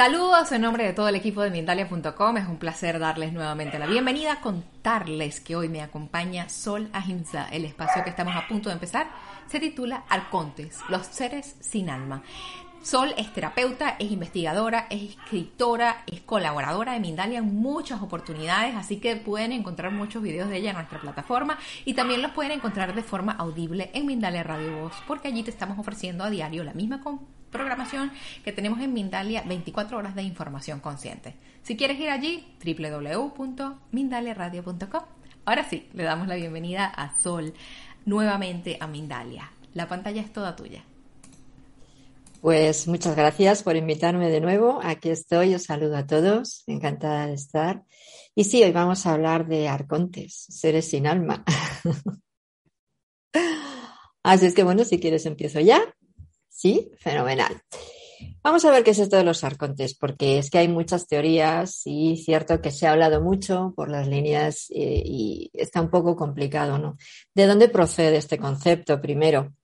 Saludos en nombre de todo el equipo de Mindalia.com. Es un placer darles nuevamente la bienvenida, contarles que hoy me acompaña Sol Ahimsa. El espacio que estamos a punto de empezar se titula Arcontes, los seres sin alma. Sol es terapeuta, es investigadora, es escritora, es colaboradora de Mindalia en muchas oportunidades, así que pueden encontrar muchos videos de ella en nuestra plataforma y también los pueden encontrar de forma audible en Mindalia Radio Voz, porque allí te estamos ofreciendo a diario la misma programación que tenemos en Mindalia 24 horas de información consciente. Si quieres ir allí, www.mindaliaradio.com. Ahora sí, le damos la bienvenida a Sol nuevamente a Mindalia. La pantalla es toda tuya. Pues muchas gracias por invitarme de nuevo. Aquí estoy, os saludo a todos, encantada de estar. Y sí, hoy vamos a hablar de arcontes, seres sin alma. Así es que bueno, si quieres empiezo ya. Sí, fenomenal. Vamos a ver qué es esto de los arcontes, porque es que hay muchas teorías y cierto que se ha hablado mucho por las líneas eh, y está un poco complicado, ¿no? ¿De dónde procede este concepto primero?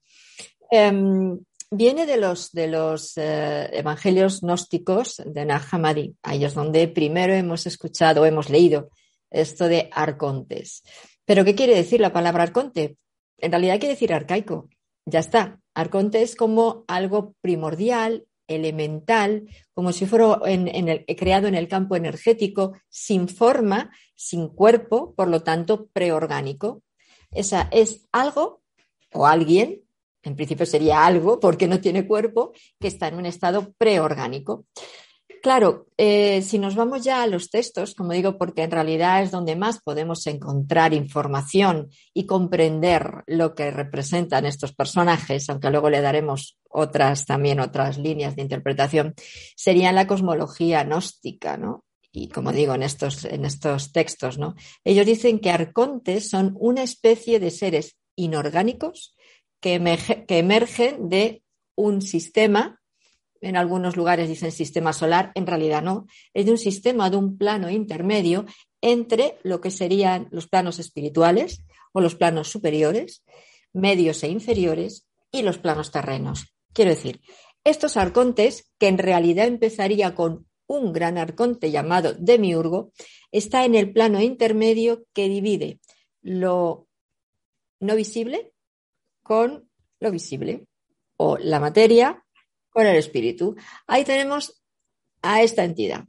Em, viene de los, de los eh, evangelios gnósticos de Nag Hammadi, ahí es donde primero hemos escuchado hemos leído esto de arcontes. ¿Pero qué quiere decir la palabra arconte? En realidad quiere decir arcaico. Ya está. Arconte es como algo primordial, elemental, como si fuera creado en el campo energético, sin forma, sin cuerpo, por lo tanto, preorgánico. Esa es algo o alguien en principio sería algo, porque no tiene cuerpo, que está en un estado preorgánico. Claro, eh, si nos vamos ya a los textos, como digo, porque en realidad es donde más podemos encontrar información y comprender lo que representan estos personajes, aunque luego le daremos otras también otras líneas de interpretación, sería la cosmología gnóstica, ¿no? Y como digo en estos, en estos textos, ¿no? Ellos dicen que arcontes son una especie de seres inorgánicos que, emergen de un sistema, en algunos lugares dicen sistema solar, en realidad no, es de un sistema, de un plano intermedio entre lo que serían los planos espirituales o los planos superiores, medios e inferiores y los planos terrenos. Quiero decir, estos arcontes, que en realidad empezaría con un gran arconte llamado demiurgo, está en el plano intermedio que divide lo no visible con lo visible o la materia con el espíritu. Ahí tenemos a esta entidad,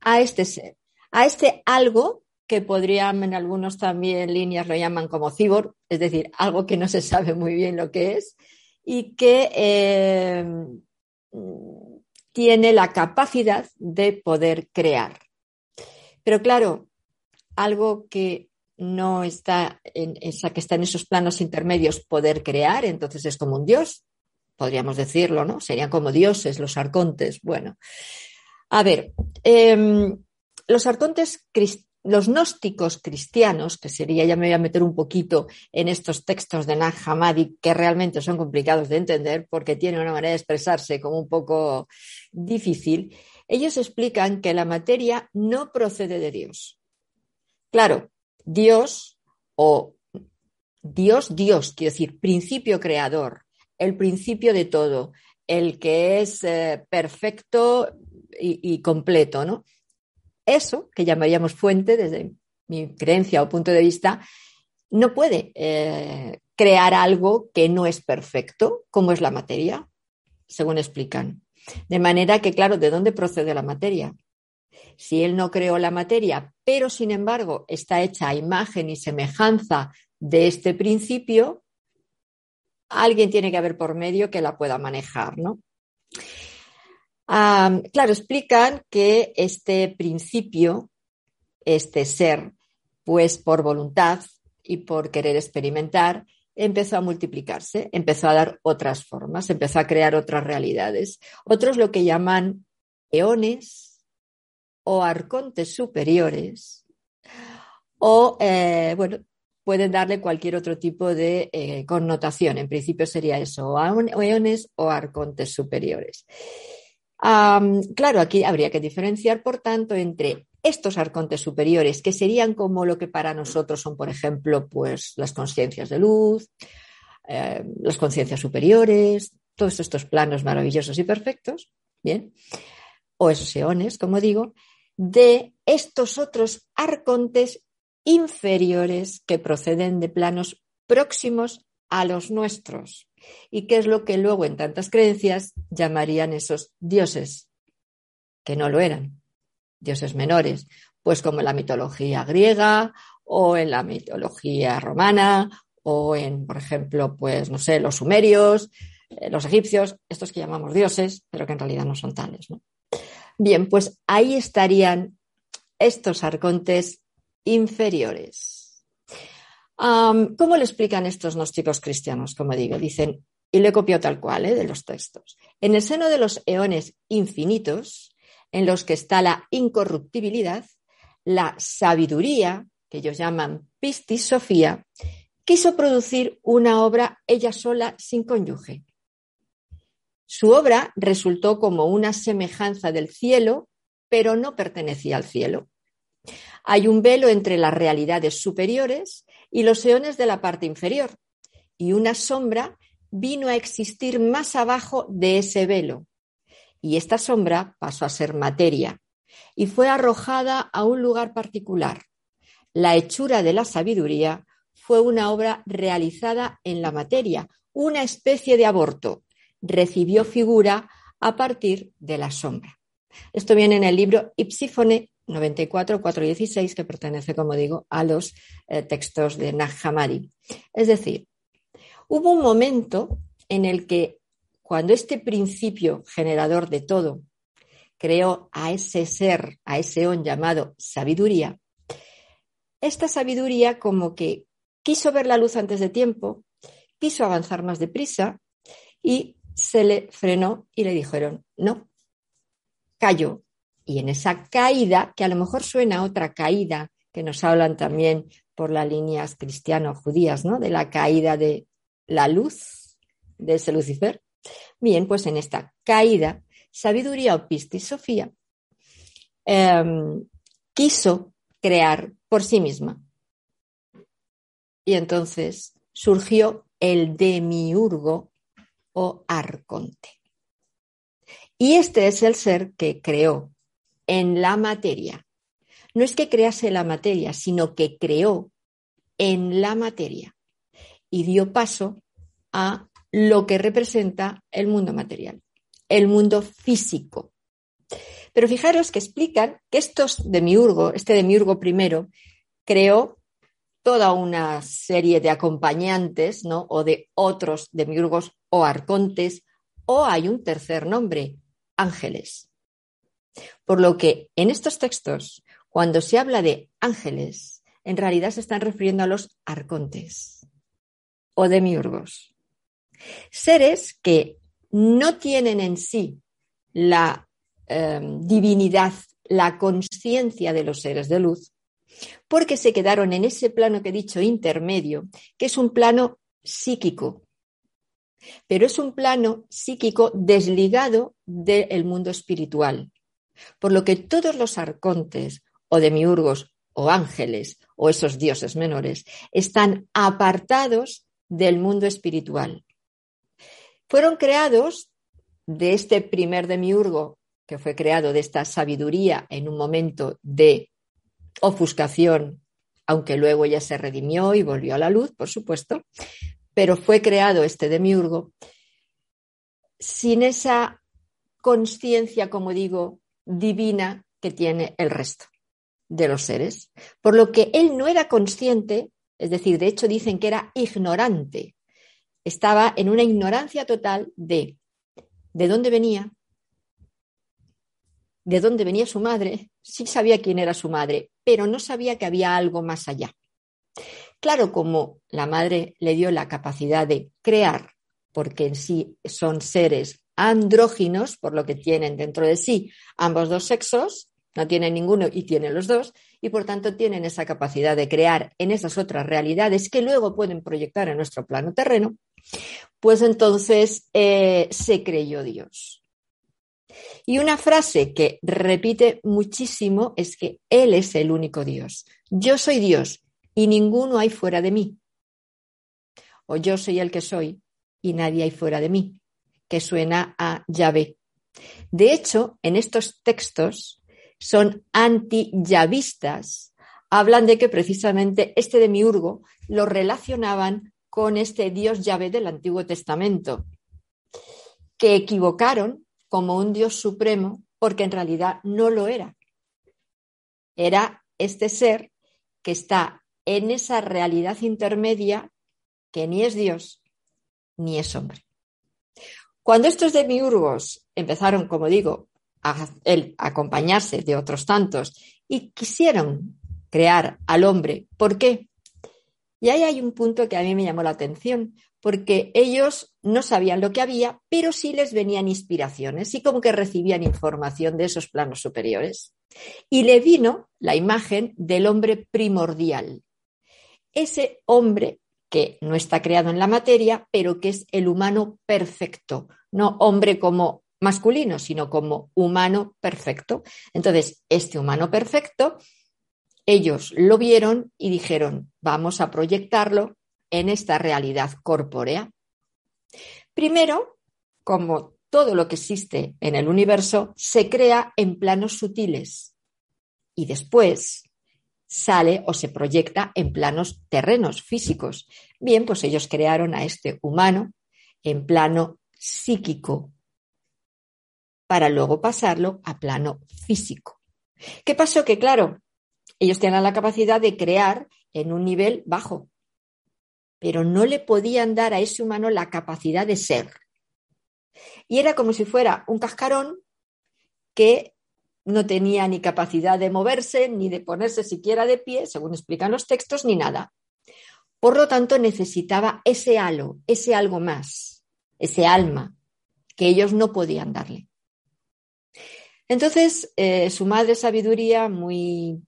a este ser, a este algo que podrían en algunos también líneas lo llaman como cibor, es decir, algo que no se sabe muy bien lo que es y que eh, tiene la capacidad de poder crear. Pero claro, algo que no está en que está en esos planos intermedios poder crear, entonces es como un dios, podríamos decirlo, ¿no? Serían como dioses los arcontes. Bueno, a ver, em, los arcontes, los gnósticos cristianos, que sería, ya me voy a meter un poquito en estos textos de Nag Hammadi, que realmente son complicados de entender porque tienen una manera de expresarse como un poco difícil, ellos explican que la materia no procede de Dios. Claro, Dios o Dios, Dios, quiero decir, principio creador, el principio de todo, el que es eh, perfecto y, completo, ¿no? Eso, que llamaríamos fuente desde mi creencia o punto de vista, no puede eh, crear algo que no es perfecto, como es la materia, según explican. De manera que, claro, ¿de dónde procede la materia? Si él no creó la materia, pero sin embargo está hecha a imagen y semejanza de este principio, alguien tiene que haber por medio que la pueda manejar, ¿no? claro, explican que este principio, este ser, pues por voluntad y por querer experimentar, empezó a multiplicarse, empezó a dar otras formas, empezó a crear otras realidades. Otros lo que llaman eones, o arcontes superiores o, eh, bueno, pueden darle cualquier otro tipo de eh, connotación. En principio sería eso, o eones o arcontes superiores. claro, aquí habría que diferenciar, por tanto, entre estos arcontes superiores, que serían como lo que para nosotros son, por ejemplo, pues las conciencias de luz, eh, las conciencias superiores, todos estos planos maravillosos y perfectos, bien, o esos eones, como digo, de estos otros arcontes inferiores que proceden de planos próximos a los nuestros. ¿Y qué es lo que luego en tantas creencias llamarían esos dioses? Que no lo eran, dioses menores, pues como en la mitología griega o en la mitología romana o en, por ejemplo, pues no sé, los sumerios, eh, los egipcios, estos que llamamos dioses, pero que en realidad no son tales. Bien, pues ahí estarían estos arcontes inferiores. ¿Cómo le explican estos gnósticos cristianos? Como digo, dicen, y le copio tal cual ¿eh? de los textos. En el seno de los eones infinitos, en los que está la incorruptibilidad, la sabiduría, que ellos llaman pistisofía, quiso producir una obra ella sola sin cónyuge. Su obra resultó como una semejanza del cielo, pero no pertenecía al cielo. Hay un velo entre las realidades superiores y los eones de la parte inferior, y una sombra vino a existir más abajo de ese velo. Y esta sombra pasó a ser materia y fue arrojada a un lugar particular. La hechura de la sabiduría fue una obra realizada en la materia, una especie de aborto. Recibió figura a partir de la sombra. Esto viene en el libro Ipsífone 94-416, que pertenece, como digo, a los eh, textos de Nag Hammadi. Es decir, hubo un momento en el que, cuando este principio generador de todo creó a ese ser, a ese on llamado sabiduría, esta sabiduría como que quiso ver la luz antes de tiempo, quiso avanzar más deprisa y se le frenó y le dijeron, no, cayó. Y en esa caída, que a lo mejor suena otra caída, que nos hablan también por las líneas cristiano-judías, ¿no? De la caída de la luz de ese Lucifer. Bien, pues en esta caída, sabiduría o Sofía em, quiso crear por sí misma y entonces surgió el demiurgo o arconte. Y este es el ser que creó en la materia. No es que crease la materia, sino que creó en la materia y dio paso a lo que representa el mundo material, el mundo físico. Pero fijaros que explican que estos demiurgo, este demiurgo primero, creó toda una serie de acompañantes, ¿no? O de otros demiurgos o arcontes, o hay un tercer nombre, ángeles. Por lo que en estos textos, cuando se habla de ángeles, en realidad se están refiriendo a los arcontes o demiurgos. Seres que no tienen en sí la eh, divinidad, la conciencia de los seres de luz, porque se quedaron en ese plano que he dicho intermedio, que es un plano psíquico, pero es un plano psíquico desligado del mundo espiritual. Por lo que todos los arcontes o demiurgos o ángeles o esos dioses menores están apartados del mundo espiritual. Fueron creados de este primer demiurgo que fue creado de esta sabiduría en un momento de ofuscación, aunque luego ya se redimió y volvió a la luz, por supuesto, pero fue creado este demiurgo sin esa conciencia, como digo, divina que tiene el resto de los seres. Por lo que él no era consciente, es decir, de hecho dicen que era ignorante, estaba en una ignorancia total de de dónde venía, de dónde venía su madre, sí sabía quién era su madre, pero no sabía que había algo más allá. Claro, como la madre le dio la capacidad de crear, porque en sí son seres andróginos, por lo que tienen dentro de sí ambos dos sexos, no tienen ninguno y tienen los dos, y por tanto tienen esa capacidad de crear en esas otras realidades que luego pueden proyectar en nuestro plano terreno, pues entonces eh, se creyó Dios. Y una frase que repite muchísimo es que Él es el único Dios. Yo soy Dios y ninguno hay fuera de mí. O yo soy el que soy y nadie hay fuera de mí, que suena a llave De hecho, en estos textos son anti-yavistas. Hablan de que precisamente este demiurgo lo relacionaban con este Dios llave del Antiguo Testamento, que equivocaron como un Dios supremo porque en realidad no lo era. Era este ser que está en esa realidad intermedia que ni es Dios ni es hombre. Cuando estos demiurgos empezaron, como digo, a acompañarse de otros tantos y quisieron crear al hombre, ¿por qué? Y ahí hay un punto que a mí me llamó la atención, porque ellos no sabían lo que había, pero sí les venían inspiraciones y como que recibían información de esos planos superiores. Y le vino la imagen del hombre primordial, ese hombre que no está creado en la materia, pero que es el humano perfecto, no hombre como masculino, sino como humano perfecto. Entonces, este humano perfecto, ellos lo vieron y dijeron, vamos a proyectarlo en esta realidad corpórea. Primero, como todo lo que existe en el universo, se crea en planos sutiles y después sale o se proyecta en planos terrenos físicos. Bien, pues ellos crearon a este humano en plano psíquico para luego pasarlo a plano físico. ¿Qué pasó? Que claro, ellos tenían la capacidad de crear en un nivel bajo, pero no le podían dar a ese humano la capacidad de ser. Y era como si fuera un cascarón que no tenía ni capacidad de moverse, ni de ponerse siquiera de pie, según explican los textos, ni nada. Por lo tanto, necesitaba ese halo, ese algo más, ese alma, que ellos no podían darle. Entonces, eh, su madre sabiduría, muy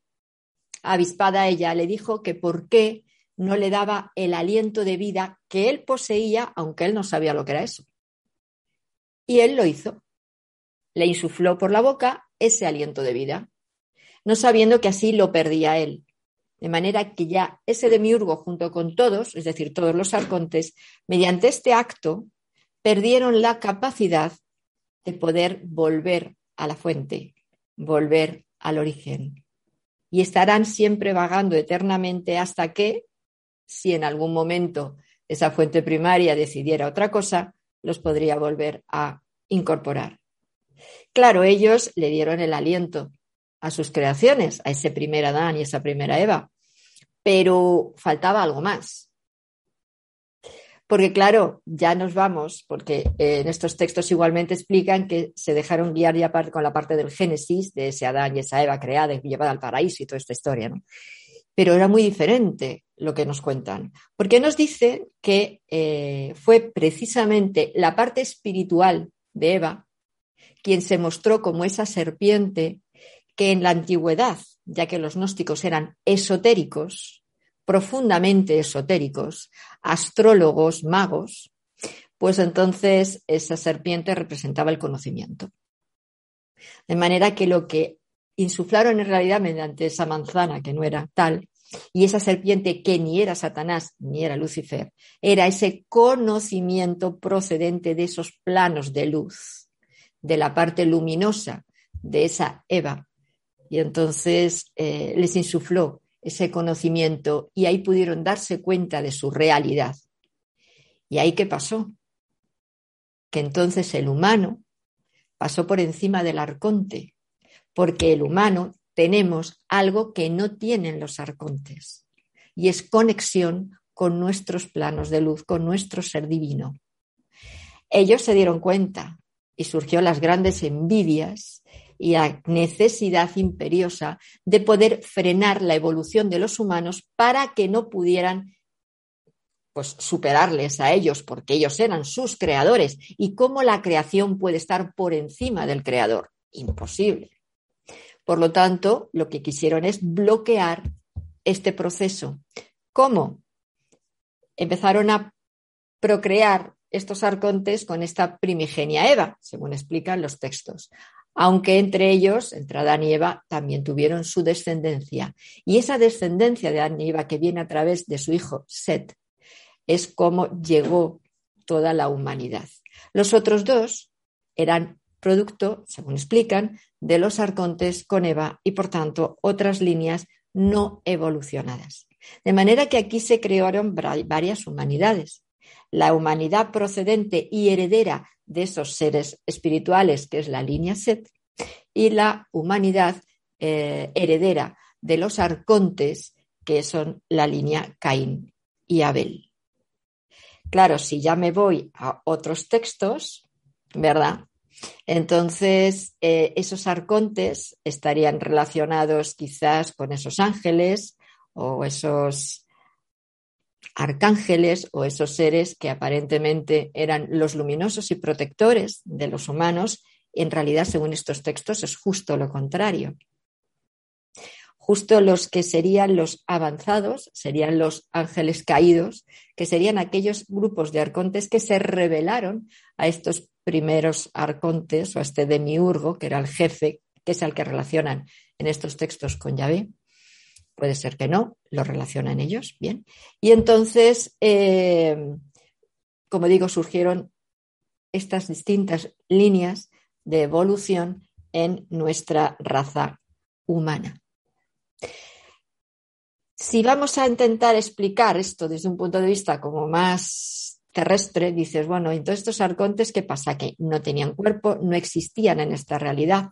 avispada ella, le dijo que por qué no le daba el aliento de vida que él poseía, aunque él no sabía lo que era eso. Y él lo hizo. Le insufló por la boca ese aliento de vida, no sabiendo que así lo perdía él. De manera que ya ese demiurgo junto con todos, es decir, todos los arcontes, mediante este acto, perdieron la capacidad de poder volver a la fuente, volver al origen. Y estarán siempre vagando eternamente hasta que, si en algún momento esa fuente primaria decidiera otra cosa, los podría volver a incorporar. Claro, ellos le dieron el aliento a sus creaciones, a ese primer Adán y esa primera Eva, pero faltaba algo más. Porque claro, ya nos vamos, porque en estos textos igualmente explican que se dejaron guiar ya con la parte del Génesis, de ese Adán y esa Eva creada y llevada al paraíso y toda esta historia, ¿no? Pero era muy diferente lo que nos cuentan, porque nos dicen que eh, fue precisamente la parte espiritual de Eva quien se mostró como esa serpiente que en la antigüedad, ya que los gnósticos eran esotéricos, profundamente esotéricos, astrólogos, magos, pues entonces esa serpiente representaba el conocimiento. De manera que lo que insuflaron en realidad mediante esa manzana, que no era tal, y esa serpiente que ni era Satanás ni era Lucifer, era ese conocimiento procedente de esos planos de luz de la parte luminosa de esa Eva. Y entonces eh, les insufló ese conocimiento y ahí pudieron darse cuenta de su realidad. ¿Y ahí qué pasó? Que entonces el humano pasó por encima del arconte, porque el humano tenemos algo que no tienen los arcontes, y es conexión con nuestros planos de luz, con nuestro ser divino. Ellos se dieron cuenta y surgió las grandes envidias y la necesidad imperiosa de poder frenar la evolución de los humanos para que no pudieran pues superarles a ellos porque ellos eran sus creadores. Y cómo la creación puede estar por encima del creador imposible. Por lo tanto lo que quisieron es bloquear este proceso. Cómo empezaron a procrear estos arcontes con esta primigenia Eva, según explican los textos. Aunque entre ellos, entre Adán y Eva, también tuvieron su descendencia. Y esa descendencia de Adán y Eva que viene a través de su hijo Set es como llegó toda la humanidad. Los otros dos eran producto, según explican, de los arcontes con Eva y, por tanto, otras líneas no evolucionadas. De manera que aquí se crearon varias humanidades. La humanidad procedente y heredera de esos seres espirituales, que es la línea Set, y la humanidad eh, heredera de los arcontes, que son la línea Caín y Abel. Claro, si ya me voy a otros textos, ¿verdad? Entonces, eh, esos arcontes estarían relacionados quizás con esos ángeles o esos arcángeles o esos seres que aparentemente eran los luminosos y protectores de los humanos. En realidad, según estos textos, es justo lo contrario. Justo los que serían los avanzados serían los ángeles caídos, que serían aquellos grupos de arcontes que se rebelaron a estos primeros arcontes o a este demiurgo, que era el jefe, que es al que relacionan en estos textos con Yahvé. Puede ser que no, lo relacionan ellos, bien. Y entonces, eh, como digo, surgieron estas distintas líneas de evolución en nuestra raza humana. Si vamos a intentar explicar esto desde un punto de vista como más terrestre, dices, bueno, entonces estos arcontes, ¿qué pasa? Que no tenían cuerpo, no existían en esta realidad.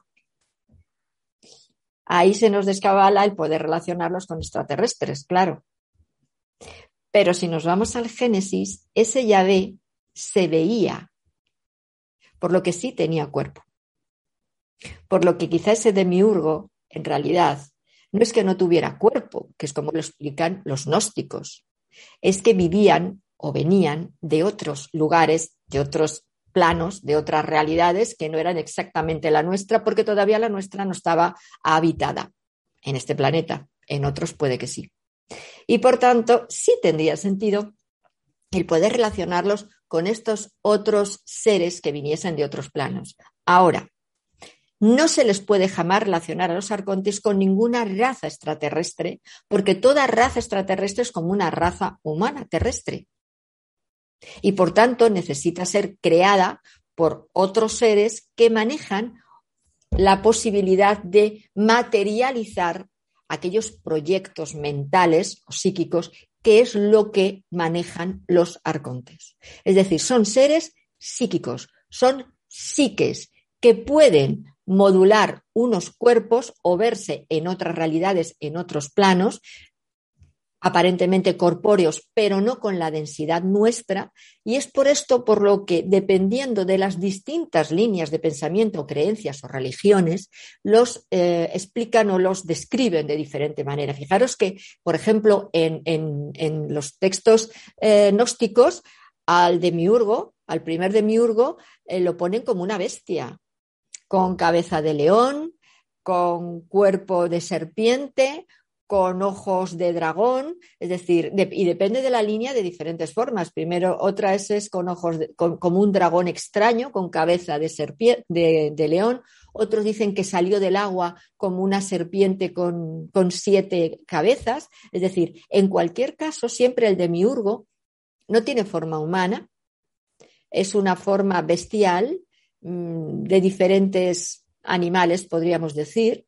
Ahí se nos descabala el poder relacionarlos con extraterrestres, claro. Pero si nos vamos al Génesis, ese Yahvé se veía, por lo que sí tenía cuerpo. Por lo que quizá ese demiurgo, en realidad, no es que no tuviera cuerpo, que es como lo explican los gnósticos, es que vivían o venían de otros lugares, de otros planos, de otras realidades que no eran exactamente la nuestra, porque todavía la nuestra no estaba habitada en este planeta. En otros puede que sí. Y por tanto, sí tendría sentido el poder relacionarlos con estos otros seres que viniesen de otros planos. Ahora, no se les puede jamás relacionar a los arcontes con ninguna raza extraterrestre, porque toda raza extraterrestre es como una raza humana terrestre y por tanto necesita ser creada por otros seres que manejan la posibilidad de materializar aquellos proyectos mentales o psíquicos que es lo que manejan los arcontes. Es decir, son seres psíquicos, son psiques que pueden modular unos cuerpos o verse en otras realidades, en otros planos, aparentemente corpóreos, pero no con la densidad nuestra, y es por esto por lo que, dependiendo de las distintas líneas de pensamiento, creencias o religiones, los eh, explican o los describen de diferente manera. Fijaros que, por ejemplo, en, los textos eh, gnósticos, al demiurgo, al primer demiurgo, eh, lo ponen como una bestia, con cabeza de león, con cuerpo de serpiente, con ojos de dragón, es decir, y depende de la línea de diferentes formas. Primero, otra es, con ojos como un dragón extraño, con cabeza de, serpiente, de, león. Otros dicen que salió del agua como una serpiente con, con siete cabezas. Es decir, en cualquier caso, siempre el demiurgo no tiene forma humana, es una forma bestial mm, de diferentes animales, podríamos decir,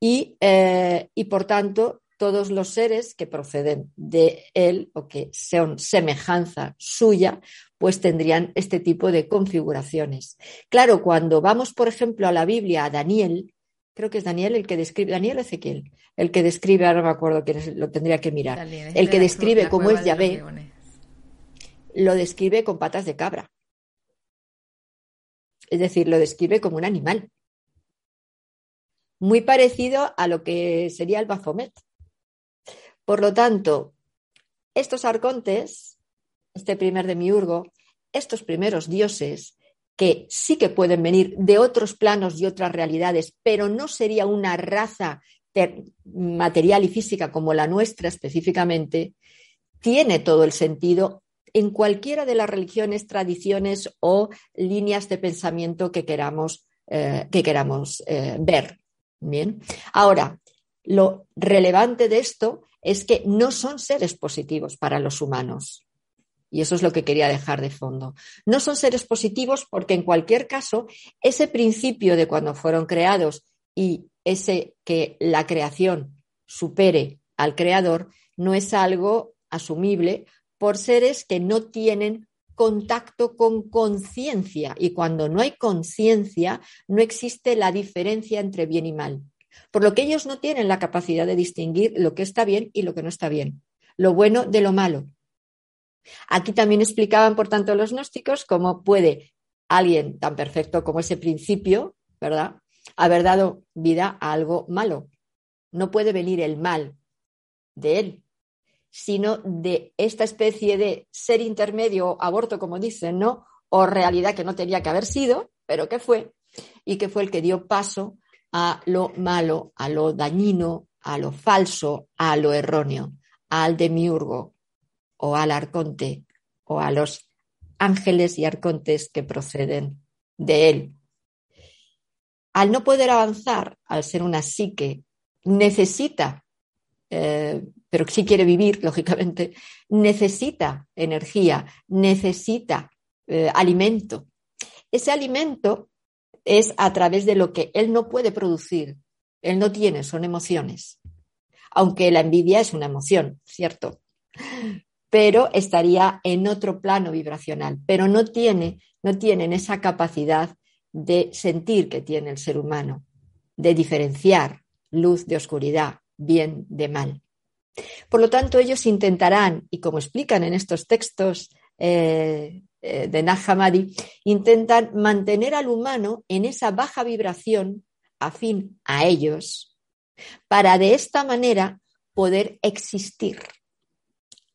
eh, y, por tanto todos los seres que proceden de él o que son semejanza suya, pues tendrían este tipo de configuraciones. Claro, cuando vamos, por ejemplo, a la Biblia, a Daniel, creo que es Daniel el que describe, Daniel Ezequiel, el que describe, ahora no me acuerdo quién lo tendría que mirar, el que describe cómo es Yahvé, lo describe con patas de cabra. Es decir, lo describe como un animal muy parecido a lo que sería el Baphomet. Por lo tanto, estos arcontes, este primer demiurgo, estos primeros dioses, que sí que pueden venir de otros planos y otras realidades, pero no sería una raza material y física como la nuestra específicamente, tiene todo el sentido en cualquiera de las religiones, tradiciones o líneas de pensamiento que queramos, eh, que queramos eh, ver. Bien. Ahora, lo relevante de esto es que no son seres positivos para los humanos. Y eso es lo que quería dejar de fondo. No son seres positivos porque en cualquier caso, ese principio de cuando fueron creados y ese que la creación supere al creador no es algo asumible por seres que no tienen contacto con conciencia y cuando no hay conciencia no existe la diferencia entre bien y mal. Por lo que ellos no tienen la capacidad de distinguir lo que está bien y lo que no está bien, lo bueno de lo malo. Aquí también explicaban, por tanto, los gnósticos cómo puede alguien tan perfecto como ese principio, ¿verdad?, haber dado vida a algo malo. No puede venir el mal de él, sino de esta especie de ser intermedio, aborto, como dicen, ¿no? O realidad que no tenía que haber sido, pero que fue, y que fue el que dio paso a lo malo, a lo dañino, a lo falso, a lo erróneo, al demiurgo o al arconte o a los ángeles y arcontes que proceden de él. Al no poder avanzar, al ser una psique, necesita eh, pero si quiere vivir, lógicamente, necesita energía, necesita eh, alimento. Ese alimento es a través de lo que él no puede producir, él no tiene, son emociones. Aunque la envidia es una emoción, ¿cierto? Pero estaría en otro plano vibracional, pero no tiene, no tienen esa capacidad de sentir que tiene el ser humano, de diferenciar luz de oscuridad, bien de mal. Por lo tanto, ellos intentarán, y como explican en estos textos eh, eh, de Nag Hammadi, intentan mantener al humano en esa baja vibración afín a ellos, para de esta manera poder existir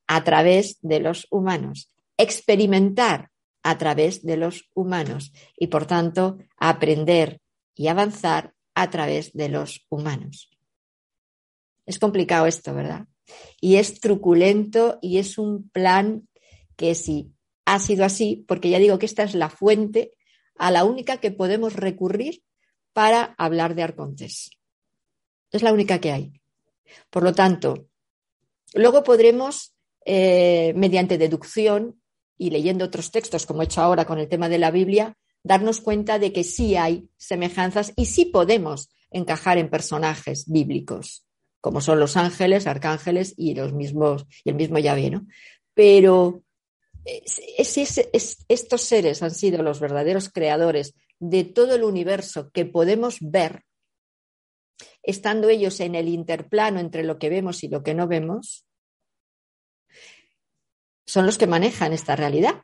a través de los humanos, experimentar a través de los humanos y, por tanto, aprender y avanzar a través de los humanos. Es complicado esto, ¿verdad? Y es truculento y es un plan que sí ha sido así, porque ya digo que esta es la fuente a la única que podemos recurrir para hablar de arcontes. Es la única que hay. Por lo tanto, luego podremos, eh, mediante deducción y leyendo otros textos, como he hecho ahora con el tema de la Biblia, darnos cuenta de que sí hay semejanzas y sí podemos encajar en personajes bíblicos como son los ángeles, arcángeles y los mismos, y el mismo Yahvé, ¿no? Pero estos seres han sido los verdaderos creadores de todo el universo que podemos ver, estando ellos en el interplano entre lo que vemos y lo que no vemos, son los que manejan esta realidad.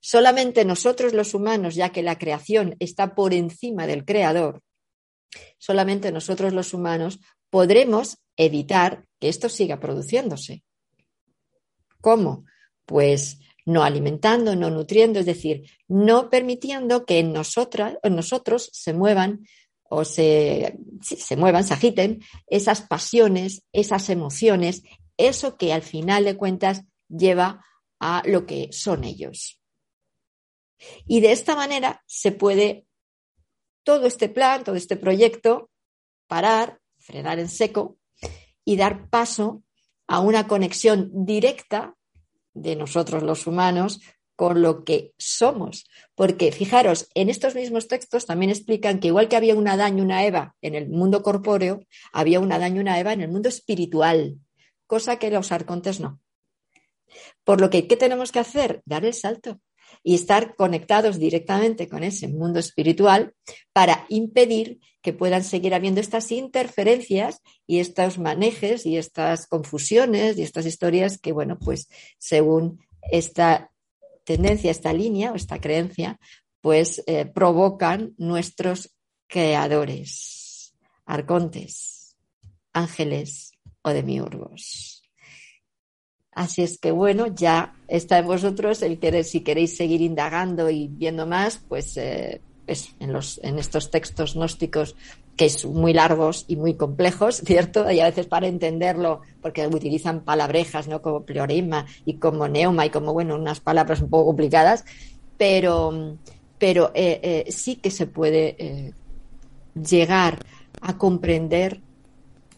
Solamente nosotros los humanos, ya que la creación está por encima del creador, solamente nosotros los humanos podremos evitar que esto siga produciéndose. ¿Cómo? Pues no alimentando, no nutriendo, es decir, no permitiendo que en, nosotras, en nosotros se muevan o se, se muevan, se agiten esas pasiones, esas emociones, eso que al final de cuentas lleva a lo que son ellos. Y de esta manera se puede todo este plan, todo este proyecto, parar, frenar en seco y dar paso a una conexión directa de nosotros los humanos con lo que somos. Porque fijaros, en estos mismos textos también explican que igual que había un Adán y una Eva en el mundo corpóreo, había un Adán y una Eva en el mundo espiritual, cosa que los arcontes no. Por lo que, ¿qué tenemos que hacer? Dar el salto y estar conectados directamente con ese mundo espiritual para impedir que puedan seguir habiendo estas interferencias y estos manejes y estas confusiones y estas historias que, bueno, pues según esta tendencia, esta línea o esta creencia, pues eh, provocan nuestros creadores, arcontes, ángeles o demiurgos. Así es que bueno, ya está en vosotros el si queréis seguir indagando y viendo más, pues eh, en estos textos gnósticos que son muy largos y muy complejos, ¿cierto? Y a veces para entenderlo, porque utilizan palabrejas, ¿no? Como pleorema y como neuma y como, bueno, unas palabras un poco complicadas, pero, pero eh, eh, sí que se puede llegar a comprender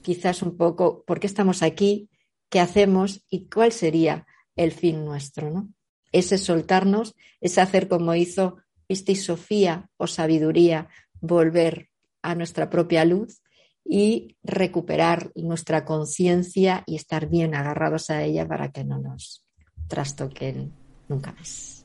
quizás un poco por qué estamos aquí, qué hacemos y cuál sería el fin nuestro, ¿no? Ese soltarnos, ese hacer como hizo y Sofía o sabiduría, volver a nuestra propia luz y recuperar nuestra conciencia y estar bien agarrados a ella para que no nos trastoquen nunca más.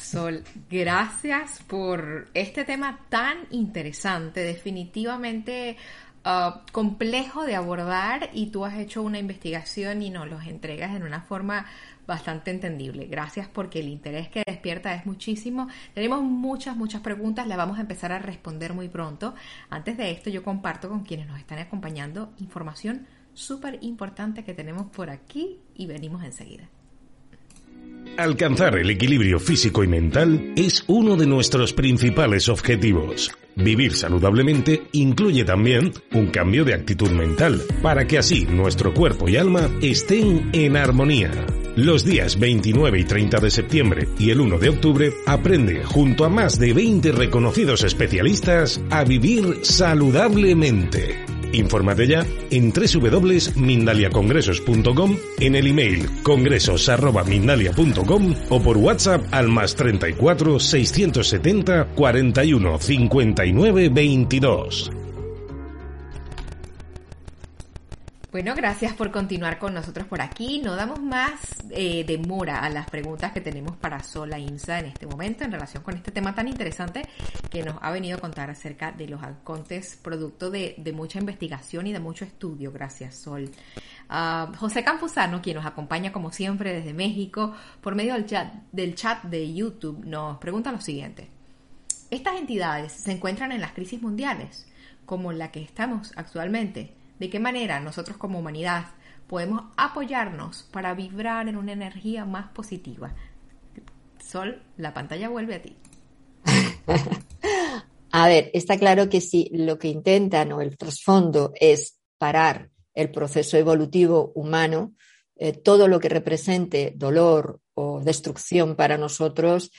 Sol, gracias por este tema tan interesante, definitivamente uh, complejo de abordar y tú has hecho una investigación y nos los entregas en una forma bastante entendible. Gracias porque el interés que despierta es muchísimo. Tenemos muchas, muchas preguntas, las vamos a empezar a responder muy pronto. Antes de esto, yo comparto con quienes nos están acompañando información súper importante que tenemos por aquí y venimos enseguida. Alcanzar el equilibrio físico y mental es uno de nuestros principales objetivos. Vivir saludablemente incluye también un cambio de actitud mental para que así nuestro cuerpo y alma estén en armonía. Los días 29 y 30 de septiembre y el 1 de octubre aprende junto a más de 20 reconocidos especialistas a vivir saludablemente. Infórmate ya en www.mindaliacongresos.com, en el email congresos.mindalia.com o por WhatsApp al más 34 670 41 59 22. Bueno, gracias por continuar con nosotros por aquí. No damos más eh, demora a las preguntas que tenemos para Sola Insa en este momento en relación con este tema tan interesante que nos ha venido a contar acerca de los halcontes, producto de, mucha investigación y de mucho estudio. Gracias, Sol. Ah, José Campuzano, quien nos acompaña como siempre desde México por medio del chat, del chat de YouTube, nos pregunta lo siguiente. Estas entidades se encuentran en las crisis mundiales, como la que estamos actualmente de qué manera nosotros como humanidad podemos apoyarnos para vibrar en una energía más positiva. Sol, la pantalla vuelve a ti. a ver, está claro que si lo que intentan o el trasfondo es parar el proceso evolutivo humano, eh, todo lo que represente dolor o destrucción para nosotros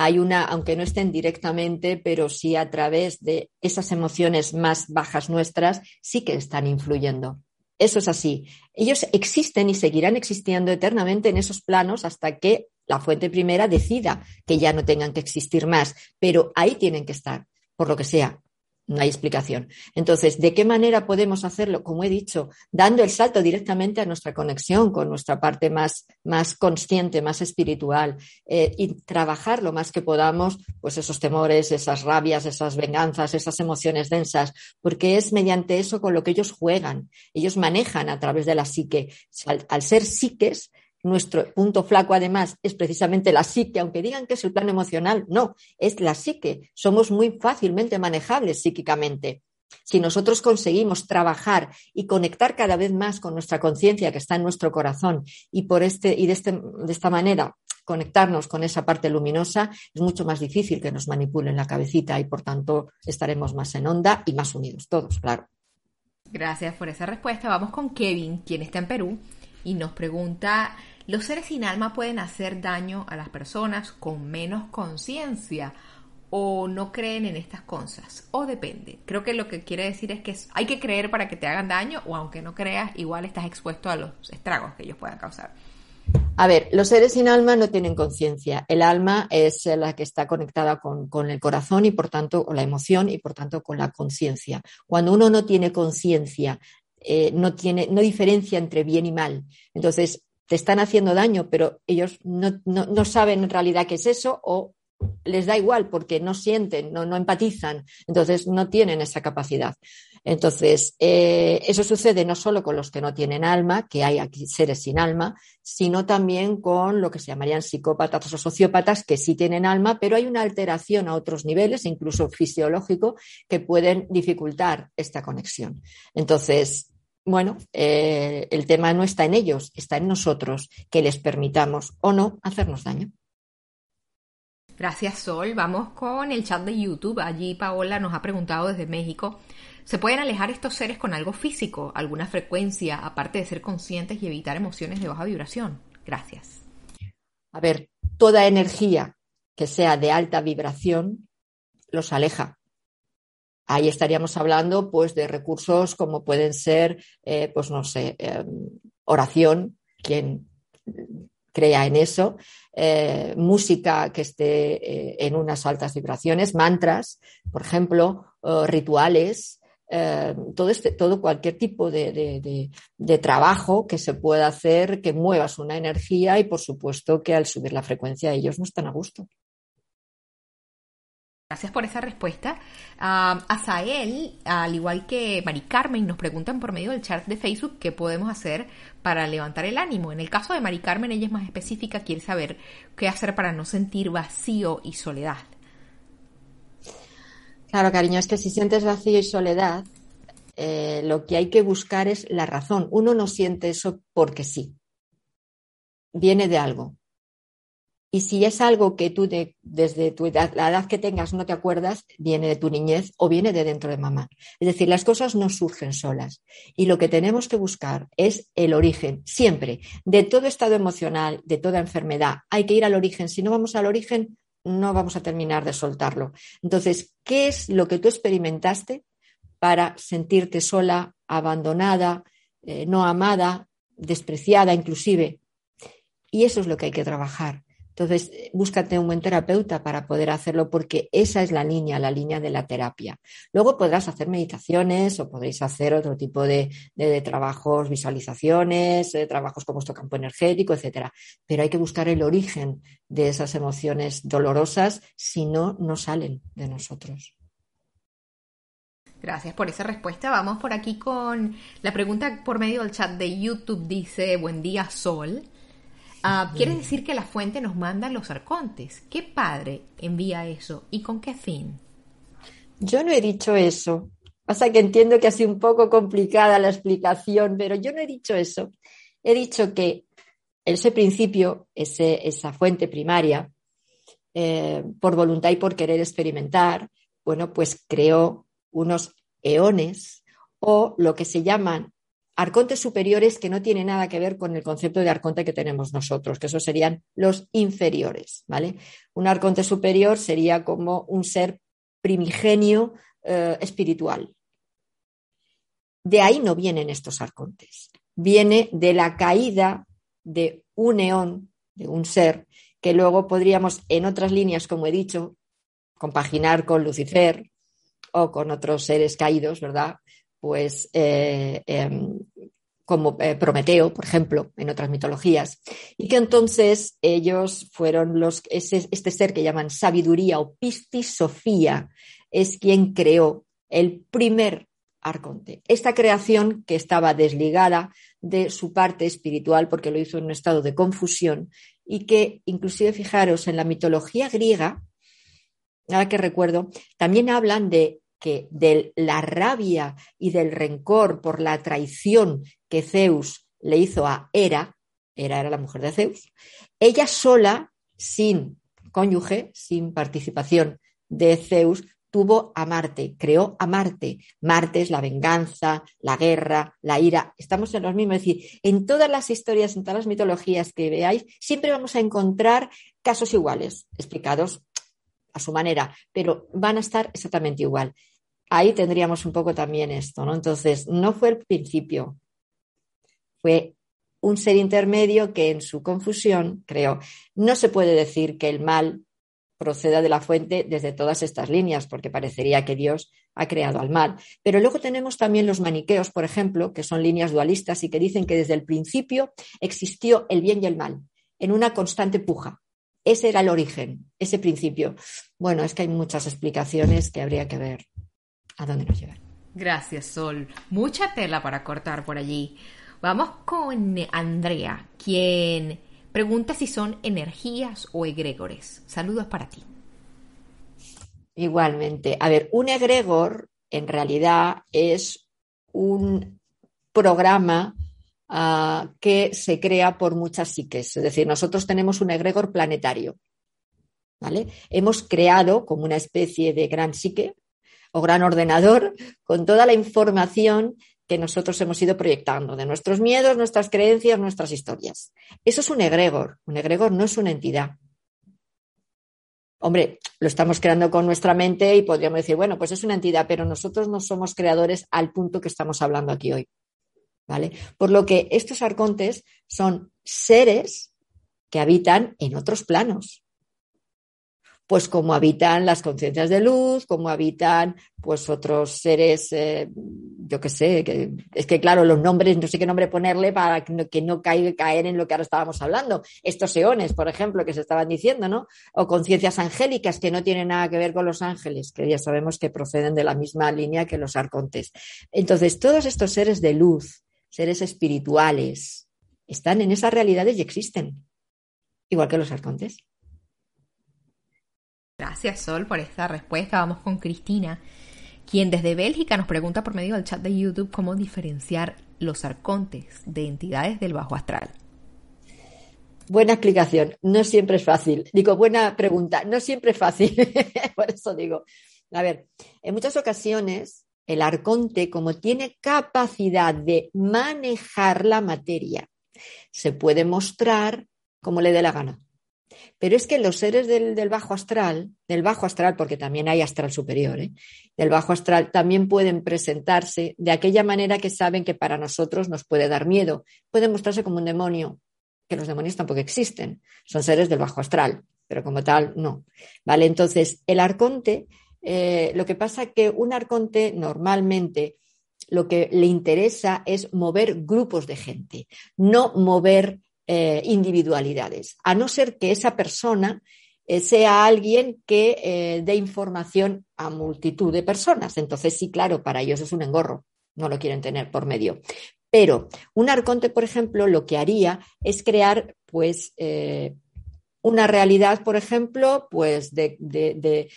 hay una, aunque no estén directamente, pero sí a través de esas emociones más bajas nuestras, sí que están influyendo. Eso es así. Ellos existen y seguirán existiendo eternamente en esos planos hasta que la fuente primera decida que ya no tengan que existir más, pero ahí tienen que estar, por lo que sea no hay explicación. Entonces, ¿de qué manera podemos hacerlo? Como he dicho, dando el salto directamente a nuestra conexión con nuestra parte más, más consciente, más espiritual eh, y trabajar lo más que podamos, pues esos temores, esas rabias, esas venganzas, esas emociones densas, porque es mediante eso con lo que ellos juegan. Ellos manejan a través de la psique. al ser psiques, nuestro punto flaco, además, es precisamente la psique, aunque digan que es el plano emocional, no, es la psique. Somos muy fácilmente manejables psíquicamente. Si nosotros conseguimos trabajar y conectar cada vez más con nuestra conciencia que está en nuestro corazón y por este y de, este, de esta manera conectarnos con esa parte luminosa, es mucho más difícil que nos manipulen la cabecita y por tanto estaremos más en onda y más unidos todos, claro. Gracias por esa respuesta. Vamos con Kevin, quien está en Perú y nos pregunta, ¿los seres sin alma pueden hacer daño a las personas con menos conciencia? o no creen en estas cosas, o depende. Creo que lo que quiere decir es que hay que creer para que te hagan daño, o aunque no creas, igual estás expuesto a los estragos que ellos puedan causar. A ver, los seres sin alma no tienen conciencia. El alma es la que está conectada con, con el corazón y por tanto con la emoción y por tanto con la conciencia. Cuando uno no tiene conciencia eh, no, tiene, no diferencia entre bien y mal. Entonces, te están haciendo daño, pero ellos no, no, saben en realidad qué es eso o les da igual porque no sienten, no, no empatizan, entonces no tienen esa capacidad. Entonces, eh, eso sucede no solo con los que no tienen alma, que hay aquí seres sin alma, sino también con lo que se llamarían psicópatas o sociópatas que sí tienen alma, pero hay una alteración a otros niveles, incluso fisiológico, que pueden dificultar esta conexión. Entonces, bueno, eh, el tema no está en ellos, está en nosotros, que les permitamos o no hacernos daño. Gracias, Sol. Vamos con el chat de YouTube. Allí Paola nos ha preguntado desde México. ¿Se pueden alejar estos seres con algo físico, alguna frecuencia, aparte de ser conscientes y evitar emociones de baja vibración? Gracias. A ver, toda energía que sea de alta vibración los aleja. Ahí estaríamos hablando pues de recursos como pueden ser, eh, pues no sé, em, oración, quien crea en eso, eh, música que esté eh, en unas altas vibraciones, mantras, por ejemplo, rituales, todo, este, todo cualquier tipo de, de, trabajo que se pueda hacer, que muevas una energía y por supuesto que al subir la frecuencia ellos no están a gusto. Gracias por esa respuesta. Uh, Azael, al igual que Mari Carmen, nos preguntan por medio del chat de Facebook qué podemos hacer para levantar el ánimo. En el caso de Mari Carmen, ella es más específica, quiere saber qué hacer para no sentir vacío y soledad. Claro, cariño, es que si sientes vacío y soledad, eh, lo que hay que buscar es la razón. Uno no siente eso porque sí. Viene de algo. Y si es algo que tú desde tu edad, la edad que tengas no te acuerdas, viene de tu niñez o viene de dentro de mamá. Es decir, las cosas no surgen solas. Y lo que tenemos que buscar es el origen, siempre, de todo estado emocional, de toda enfermedad. Hay que ir al origen. Si no vamos al origen, no vamos a terminar de soltarlo. Entonces, ¿qué es lo que tú experimentaste para sentirte sola, abandonada, eh, no amada, despreciada inclusive? Y eso es lo que hay que trabajar. Entonces, búscate un buen terapeuta para poder hacerlo porque esa es la línea, la línea de la terapia. Luego podrás hacer meditaciones o podréis hacer otro tipo de, trabajos, visualizaciones, eh, trabajos con vuestro campo energético, etcétera. Pero hay que buscar el origen de esas emociones dolorosas, si no, no salen de nosotros. Gracias por esa respuesta. Vamos por aquí con la pregunta por medio del chat de YouTube. Dice, buen día, Sol. Ah, quiere decir que la fuente nos manda los arcontes. ¿Qué padre envía eso y con qué fin? Yo no he dicho eso. Pasa que entiendo que ha sido un poco complicada la explicación, pero yo no he dicho eso. He dicho que ese principio, esa fuente primaria, eh, por voluntad y por querer experimentar, bueno, pues creó unos eones o lo que se llaman arcontes superiores que no tienen nada que ver con el concepto de arconte que tenemos nosotros, que esos serían los inferiores, ¿vale? Un arconte superior sería como un ser primigenio eh, espiritual. De ahí no vienen estos arcontes. Viene de la caída de un eón, de un ser, que luego podríamos, en otras líneas, como he dicho, compaginar con Lucifer o con otros seres caídos, ¿verdad? Pues eh, em, como eh, Prometeo, por ejemplo, en otras mitologías, y que entonces ellos fueron los, este ser que llaman sabiduría o pistisofía, es quien creó el primer arconte. Esta creación que estaba desligada de su parte espiritual porque lo hizo en un estado de confusión y que inclusive fijaros en la mitología griega, nada que recuerdo, también hablan de que de la rabia y del rencor por la traición que Zeus le hizo a Hera, Hera era la mujer de Zeus, ella sola, sin cónyuge, sin participación de Zeus, tuvo a Marte, creó a Marte. Marte es la venganza, la guerra, la ira. Estamos en los mismos. Es decir, en todas las historias, en todas las mitologías que veáis, siempre vamos a encontrar casos iguales, explicados a su manera, pero van a estar exactamente igual. Ahí tendríamos un poco también esto, ¿no? Entonces, no fue el principio, fue un ser intermedio que en su confusión creo. No se puede decir que el mal proceda de la fuente desde todas estas líneas, porque parecería que Dios ha creado al mal. Pero luego tenemos también los maniqueos, por ejemplo, que son líneas dualistas y que dicen que desde el principio existió el bien y el mal, en una constante puja. Ese era el origen, ese principio. Bueno, es que hay muchas explicaciones que habría que ver a dónde nos llevan. Gracias, Sol. Mucha tela para cortar por allí. Vamos con Andrea, quien pregunta si son energías o egregores. Saludos para ti. Igualmente. A ver, un egregor en realidad es un programa Ah, que se crea por muchas psiques. Es decir, nosotros tenemos un egregor planetario. ¿vale? Hemos creado como una especie de gran psique o gran ordenador con toda la información que nosotros hemos ido proyectando, de nuestros miedos, nuestras creencias, nuestras historias. Eso es un egregor. Un egregor no es una entidad. Hombre, lo estamos creando con nuestra mente y podríamos decir, bueno, pues es una entidad, pero nosotros no somos creadores al punto que estamos hablando aquí hoy. ¿vale? Por lo que estos arcontes son seres que habitan en otros planos pues como habitan las conciencias de luz, como habitan pues otros seres, eh, yo qué sé, que, es que claro, los nombres, no sé qué nombre ponerle para que no, que no caer en lo que ahora estábamos hablando. Estos eones, por ejemplo, que se estaban diciendo, ¿no? O conciencias angélicas que no tienen nada que ver con los ángeles, que ya sabemos que proceden de la misma línea que los arcontes. Entonces, todos estos seres de luz, seres espirituales, están en esas realidades y existen, igual que los arcontes. Gracias, Sol, por esta respuesta. Vamos con Cristina, quien desde Bélgica nos pregunta por medio del chat de YouTube cómo diferenciar los arcontes de entidades del bajo astral. Buena explicación. No siempre es fácil. Digo, buena pregunta. No siempre es fácil. por eso digo. A ver, en muchas ocasiones el arconte, como tiene capacidad de manejar la materia, se puede mostrar como le dé la gana. Pero es que los seres del, bajo astral, del bajo astral, porque también hay astral superior, ¿eh? del bajo astral, también pueden presentarse de aquella manera que saben que para nosotros nos puede dar miedo. Pueden mostrarse como un demonio, que los demonios tampoco existen, son seres del bajo astral, pero como tal, no. ¿Vale? Entonces, el arconte, eh, lo que pasa es que un arconte normalmente lo que le interesa es mover grupos de gente, no mover eh, individualidades, a no ser que esa persona eh, sea alguien que eh, dé información a multitud de personas. Entonces, sí, claro, para ellos es un engorro, no lo quieren tener por medio. Pero un arconte, por ejemplo, lo que haría es crear, pues, una realidad, por ejemplo, pues de, de,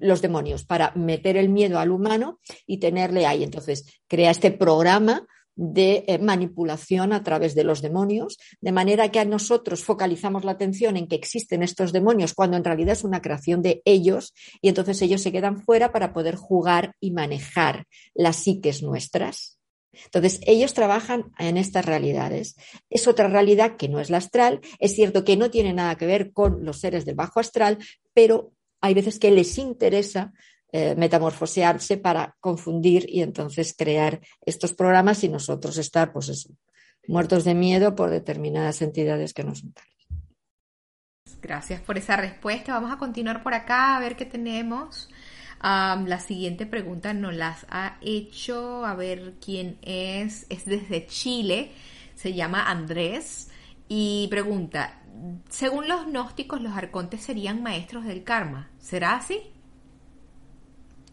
los demonios, para meter el miedo al humano y tenerle ahí. Entonces, crea este programa de eh, manipulación a través de los demonios, de manera que a nosotros focalizamos la atención en que existen estos demonios cuando en realidad es una creación de ellos y entonces ellos se quedan fuera para poder jugar y manejar las psiques nuestras. Entonces, ellos trabajan en estas realidades. Es otra realidad que no es la astral. Es cierto que no tiene nada que ver con los seres del bajo astral, pero hay veces que les interesa eh, metamorfosearse para confundir y entonces crear estos programas y nosotros estar, pues eso, muertos de miedo por determinadas entidades que no son tales. Gracias por esa respuesta. Vamos a continuar por acá a ver qué tenemos. la siguiente pregunta nos las ha hecho, a ver quién es, es desde Chile, se llama Andrés y pregunta, según los gnósticos, los arcontes serían maestros del karma. ¿Será así?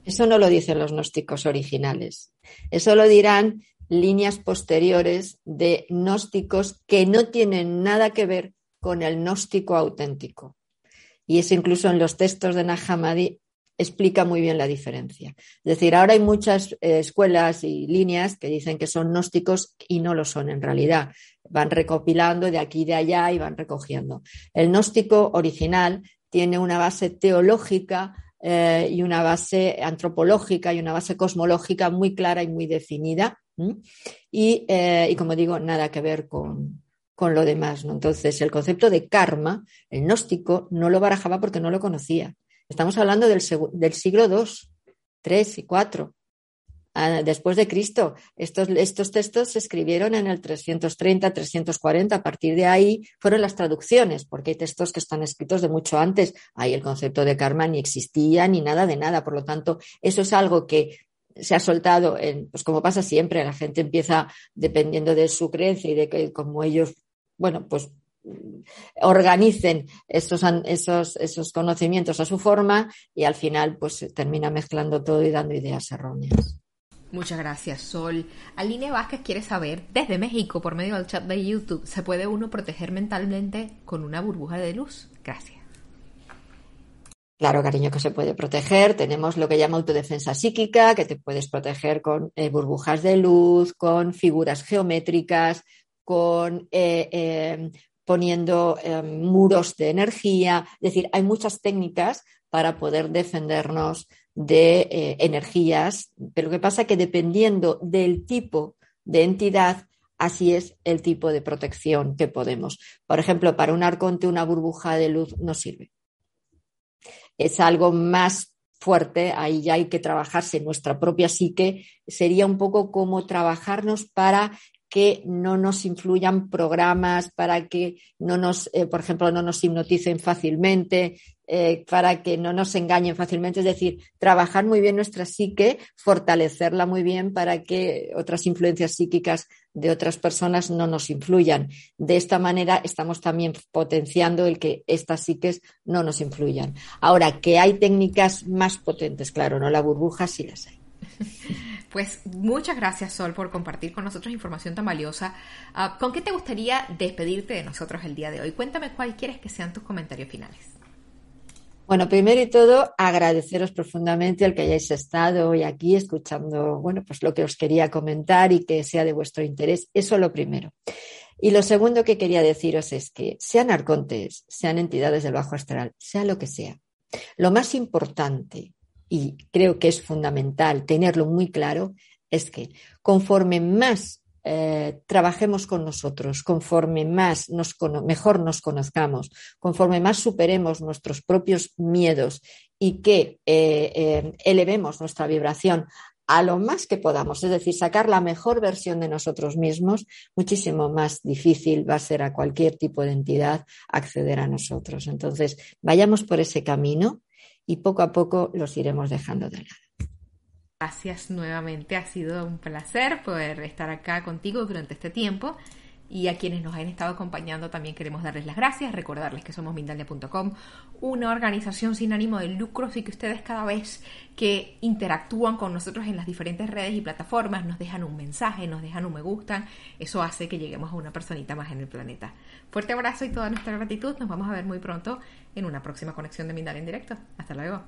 Eso no lo dicen los gnósticos originales. Eso lo dirán líneas posteriores de gnósticos que no tienen nada que ver con el gnóstico auténtico. Y eso incluso en los textos de Nahamadi explica muy bien la diferencia. Es decir, ahora hay muchas eh, escuelas y líneas que dicen que son gnósticos y no lo son en realidad. Van recopilando de aquí y de allá y van recogiendo. El gnóstico original tiene una base teológica eh, y una base antropológica y una base cosmológica muy clara y muy definida. Eh, y, como digo, nada que ver con, lo demás. ¿no? Entonces, el concepto de karma, el gnóstico, no lo barajaba porque no lo conocía. Estamos hablando del, del siglo II, III y IV después de Cristo. Estos, estos, textos se escribieron en el 330, 340. A partir de ahí fueron las traducciones, porque hay textos que están escritos de mucho antes. Ahí el concepto de karma ni existía ni nada de nada. Por lo tanto, eso es algo que se ha soltado, en, pues como pasa siempre, la gente empieza dependiendo de su creencia y de que como ellos, bueno, pues organicen esos, esos, esos conocimientos a su forma y al final pues termina mezclando todo y dando ideas erróneas. Muchas gracias, Sol. Aline Vázquez quiere saber, desde México, por medio del chat de YouTube, ¿se puede uno proteger mentalmente con una burbuja de luz? Gracias. Claro, cariño, que se puede proteger. Tenemos lo que llama autodefensa psíquica, que te puedes proteger con eh, burbujas de luz, con figuras geométricas, con eh, eh, poniendo muros de energía. Es decir, hay muchas técnicas para poder defendernos de eh, energías, pero lo que pasa que dependiendo del tipo de entidad, así es el tipo de protección que podemos. Por ejemplo, para un arconte una burbuja de luz no sirve. Es algo más fuerte, ahí ya hay que trabajarse nuestra propia psique, sería un poco como trabajarnos para que no nos influyan programas, para que no nos, eh, por ejemplo, no nos hipnoticen fácilmente, eh, para que no nos engañen fácilmente. Es decir, trabajar muy bien nuestra psique, fortalecerla muy bien para que otras influencias psíquicas de otras personas no nos influyan. De esta manera estamos también potenciando el que estas psiques no nos influyan. Ahora, que hay técnicas más potentes, claro, no la burbuja sí las hay. Pues muchas gracias, Sol, por compartir con nosotros información tan valiosa. Ah, ¿Con qué te gustaría despedirte de nosotros el día de hoy? Cuéntame cuáles quieres que sean tus comentarios finales. Bueno, primero y todo, agradeceros profundamente el que hayáis estado hoy aquí escuchando, bueno, pues lo que os quería comentar y que sea de vuestro interés. Eso lo primero. Y lo segundo que quería deciros es que sean arcontes, sean entidades del bajo astral, sea lo que sea. Lo más importante, y creo que es fundamental tenerlo muy claro, es que conforme más eh, trabajemos con nosotros, conforme más nos mejor nos conozcamos, conforme más superemos nuestros propios miedos y que eh, eh, elevemos nuestra vibración a lo más que podamos, es decir, sacar la mejor versión de nosotros mismos, muchísimo más difícil va a ser a cualquier tipo de entidad acceder a nosotros. Entonces, vayamos por ese camino y poco a poco los iremos dejando de lado. Gracias nuevamente, ha sido un placer poder estar acá contigo durante este tiempo. Y a quienes nos han estado acompañando también queremos darles las gracias, recordarles que somos Mindalia.com, una organización sin ánimo de lucro, así que ustedes cada vez que interactúan con nosotros en las diferentes redes y plataformas nos dejan un mensaje, nos dejan un me gusta, eso hace que lleguemos a una personita más en el planeta. Fuerte abrazo y toda nuestra gratitud, nos vamos a ver muy pronto en una próxima conexión de Mindalia en directo. Hasta luego.